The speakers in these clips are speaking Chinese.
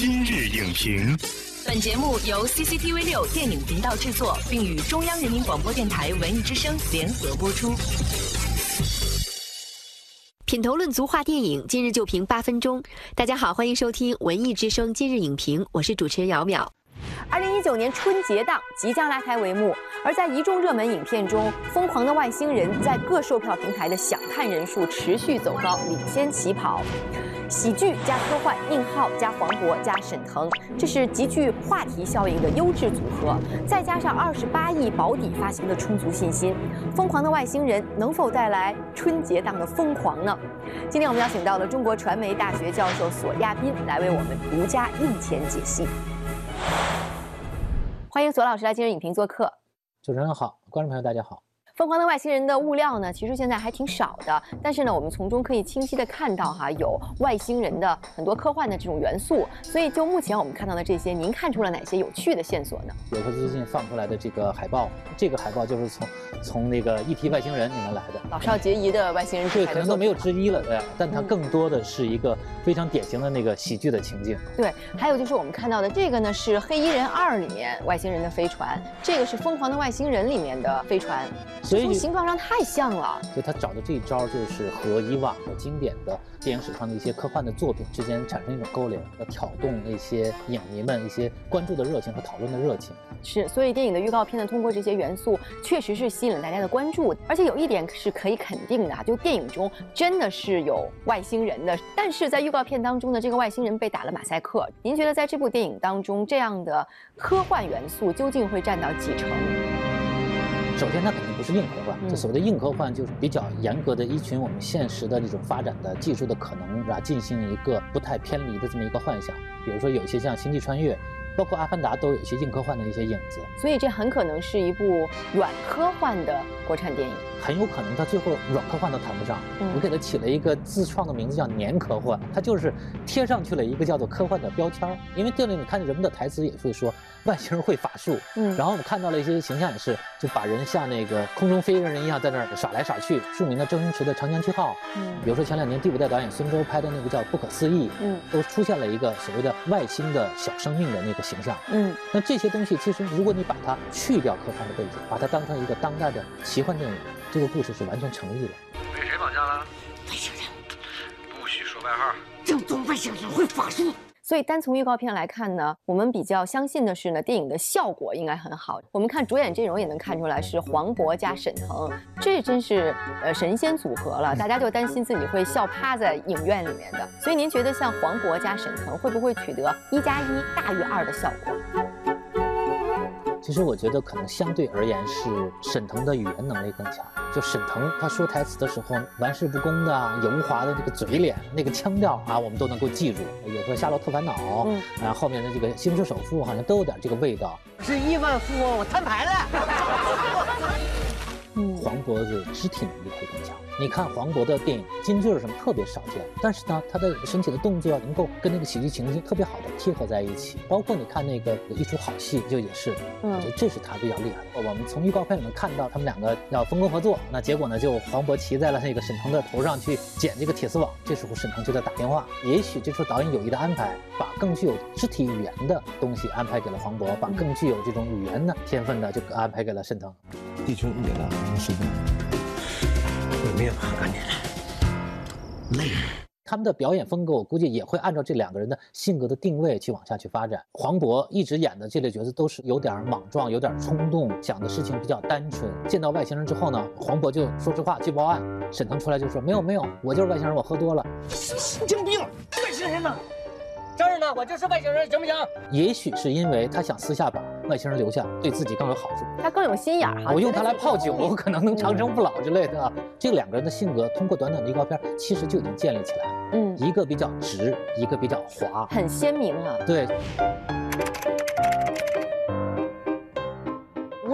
今日影评，本节目由 CCTV 六电影频道制作，并与中央人民广播电台文艺之声联合播出。品头论足话电影，今日就评八分钟。大家好，欢迎收听文艺之声今日影评，我是主持人姚淼。二零一九年春节档即将拉开帷幕，而在一众热门影片中，《疯狂的外星人》在各售票平台的想看人数持续走高，领先起跑。喜剧加科幻，宁浩加黄渤加沈腾，这是极具话题效应的优质组合。再加上二十八亿保底发行的充足信心，《疯狂的外星人》能否带来春节档的疯狂呢？今天我们邀请到了中国传媒大学教授索亚斌来为我们独家映前解析。欢迎索老师来今日影评做客。主持人好，观众朋友大家好。疯狂的外星人的物料呢，其实现在还挺少的，但是呢，我们从中可以清晰的看到哈，有外星人的很多科幻的这种元素。所以就目前我们看到的这些，您看出了哪些有趣的线索呢？比如说最近放出来的这个海报，这个海报就是从从那个一提外星人里面来的，老少皆宜的外星人对，可能都没有之一了，对。但它更多的是一个非常典型的那个喜剧的情境。对，还有就是我们看到的这个呢，是《黑衣人二》里面外星人的飞船，这个是《疯狂的外星人》里面的飞船，所以从形状上。太像了，所以他找的这一招就是和以往的经典的电影史上的一些科幻的作品之间产生一种勾连，要挑动那些影迷们一些关注的热情和讨论的热情。是，所以电影的预告片呢，通过这些元素，确实是吸引了大家的关注。而且有一点是可以肯定的，就电影中真的是有外星人的。但是在预告片当中呢，这个外星人被打了马赛克。您觉得在这部电影当中，这样的科幻元素究竟会占到几成？首先，它肯定不是硬科幻。这所谓的硬科幻，就是比较严格的依循我们现实的这种发展的技术的可能，是吧？进行一个不太偏离的这么一个幻想。比如说，有一些像《星际穿越》。包括《阿凡达》都有一些硬科幻的一些影子，所以这很可能是一部软科幻的国产电影。很有可能它最后软科幻都谈不上。我给它起了一个自创的名字叫“年科幻”，它就是贴上去了一个叫做科幻的标签儿。因为电影里看见人们的台词也会说外星人会法术，嗯，然后我们看到了一些形象也是，就把人像那个空中飞人一样在那儿耍来耍去。著名的周星驰的《长江七号》，嗯，比如说前两年第五代导演孙周拍的那个叫《不可思议》，嗯，都出现了一个所谓的外星的小生命的那个。形象，嗯，那这些东西其实，如果你把它去掉科幻的背景，把它当成一个当代的奇幻电影，这个故事是完全成立的。被谁绑架了？外星人，不许说外号。正宗外星人会法术。所以单从预告片来看呢，我们比较相信的是呢，电影的效果应该很好。我们看主演阵容也能看出来是黄渤加沈腾，这真是呃神仙组合了。大家就担心自己会笑趴在影院里面的。所以您觉得像黄渤加沈腾会不会取得一加一大于二的效果？其实我觉得可能相对而言是沈腾的语言能力更强。就沈腾他说台词的时候，玩世不恭的油滑的这个嘴脸，那个腔调啊，我们都能够记住。有时候《夏洛特烦恼》，嗯，然后后面的这个《星之首富》好像都有点这个味道。是亿万富翁，我摊牌了。黄渤的肢体能力会更强。你看黄渤的电影金句什么特别少见，但是呢，他的身体的动作能够跟那个喜剧情节特别好的贴合在一起。包括你看那个一出好戏，就也是，我觉得这是他比较厉害的。我们从预告片里面看到他们两个要分工合作，那结果呢，就黄渤骑在了那个沈腾的头上去捡这个铁丝网，这时候沈腾就在打电话。也许这是导演有意的安排，把更具有肢体语言的东西安排给了黄渤，把更具有这种语言的天分的就安排给了沈腾。地球给了身份，毁灭吧，赶紧累。他们的表演风格，我估计也会按照这两个人的性格的定位去往下去发展。黄渤一直演的这类角色都是有点莽撞，有点冲动，想的事情比较单纯。见到外星人之后呢，黄渤就说实话去报案，沈腾出来就说没有没有，我就是外星人，我喝多了。神经病，外星人呢？这儿呢，我就是外星人，行不行？也许是因为他想私下把外星人留下，对自己更有好处。他更有心眼儿哈。我用它来泡酒，我可能能长生不老之类的。这两个人的性格，通过短短的预告片，其实就已经建立起来了。嗯，一个比较直，一个比较滑，很鲜明啊。对。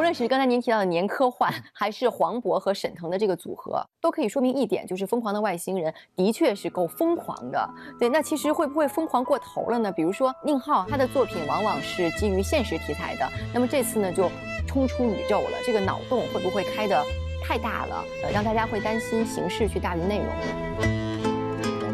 无论是刚才您提到的年科幻，还是黄渤和沈腾的这个组合，都可以说明一点，就是《疯狂的外星人》的确是够疯狂的。对，那其实会不会疯狂过头了呢？比如说宁浩，他的作品往往是基于现实题材的，那么这次呢就冲出宇宙了，这个脑洞会不会开得太大了，呃，让大家会担心形式去大于内容？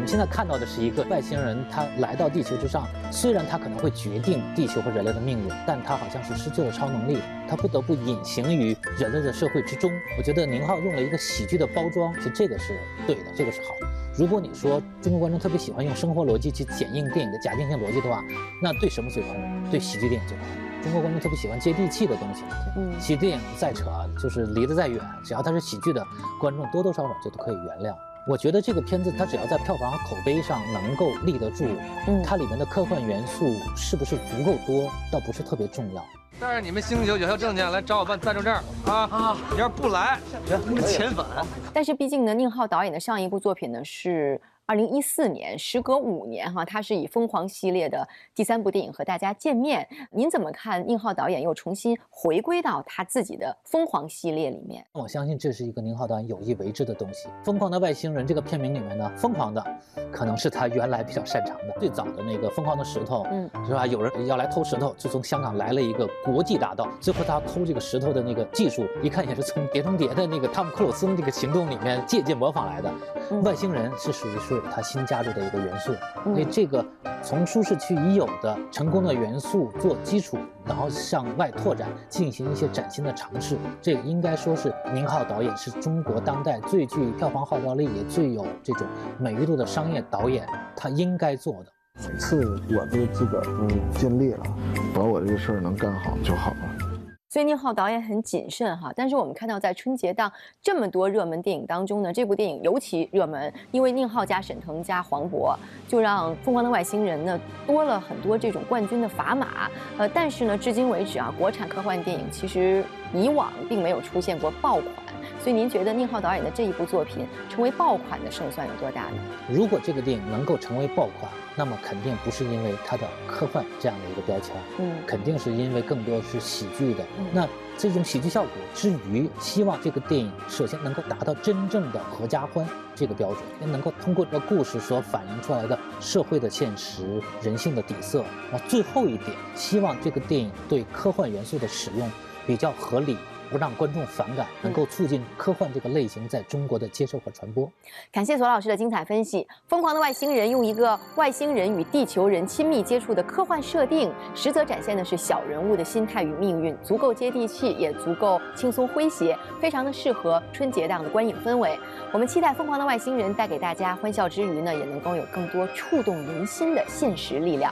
我们现在看到的是一个外星人，他来到地球之上，虽然他可能会决定地球和人类的命运，但他好像是失去了超能力，他不得不隐形于人类的社会之中。我觉得宁浩用了一个喜剧的包装，其实这个是对的，这个是好的。如果你说中国观众特别喜欢用生活逻辑去检验电影的假定性逻辑的话，那对什么最宽容？对喜剧电影最宽容。中国观众特别喜欢接地气的东西，嗯，喜剧电影再扯，就是离得再远，只要它是喜剧的，观众多多少少就都可以原谅。我觉得这个片子它只要在票房和口碑上能够立得住，嗯，它里面的科幻元素是不是足够多，倒不是特别重要。带着你们星球有效证件来找我办暂住证啊啊！你要是不来，遣返。但是毕竟呢，宁浩导演的上一部作品呢是。二零一四年，时隔五年，哈，他是以《疯狂》系列的第三部电影和大家见面。您怎么看？宁浩导演又重新回归到他自己的《疯狂》系列里面？我相信这是一个宁浩导演有意为之的东西。《疯狂的外星人》这个片名里面呢，疯狂的可能是他原来比较擅长的。最早的那个《疯狂的石头》，嗯，是吧？有人要来偷石头，就从香港来了一个国际大盗。最后他偷这个石头的那个技术，一看也是从《碟中谍》的那个汤姆克鲁斯那个行动里面借鉴模仿来的。外星人是属于是。他新加入的一个元素，所以这个从舒适区已有的成功的元素做基础，然后向外拓展，进行一些崭新的尝试，这个应该说是宁浩导演是中国当代最具票房号召力，也最有这种美誉度的商业导演，他应该做的。每次我都自个儿嗯尽力了，把我这个事儿能干好就好了。所以宁浩导演很谨慎哈，但是我们看到在春节档这么多热门电影当中呢，这部电影尤其热门，因为宁浩加沈腾加黄渤，就让《疯狂的外星人》呢多了很多这种冠军的砝码。呃，但是呢，至今为止啊，国产科幻电影其实以往并没有出现过爆款。所以您觉得宁浩导演的这一部作品成为爆款的胜算有多大呢？如果这个电影能够成为爆款，那么肯定不是因为它的科幻这样的一个标签，嗯，肯定是因为更多是喜剧的。那这种喜剧效果之余，希望这个电影首先能够达到真正的合家欢这个标准，也能够通过这个故事所反映出来的社会的现实、人性的底色。那最后一点，希望这个电影对科幻元素的使用比较合理。不让观众反感，能够促进科幻这个类型在中国的接受和传播。感谢索老师的精彩分析。《疯狂的外星人》用一个外星人与地球人亲密接触的科幻设定，实则展现的是小人物的心态与命运，足够接地气，也足够轻松诙谐，非常的适合春节档的观影氛围。我们期待《疯狂的外星人》带给大家欢笑之余呢，也能够有更多触动人心的现实力量。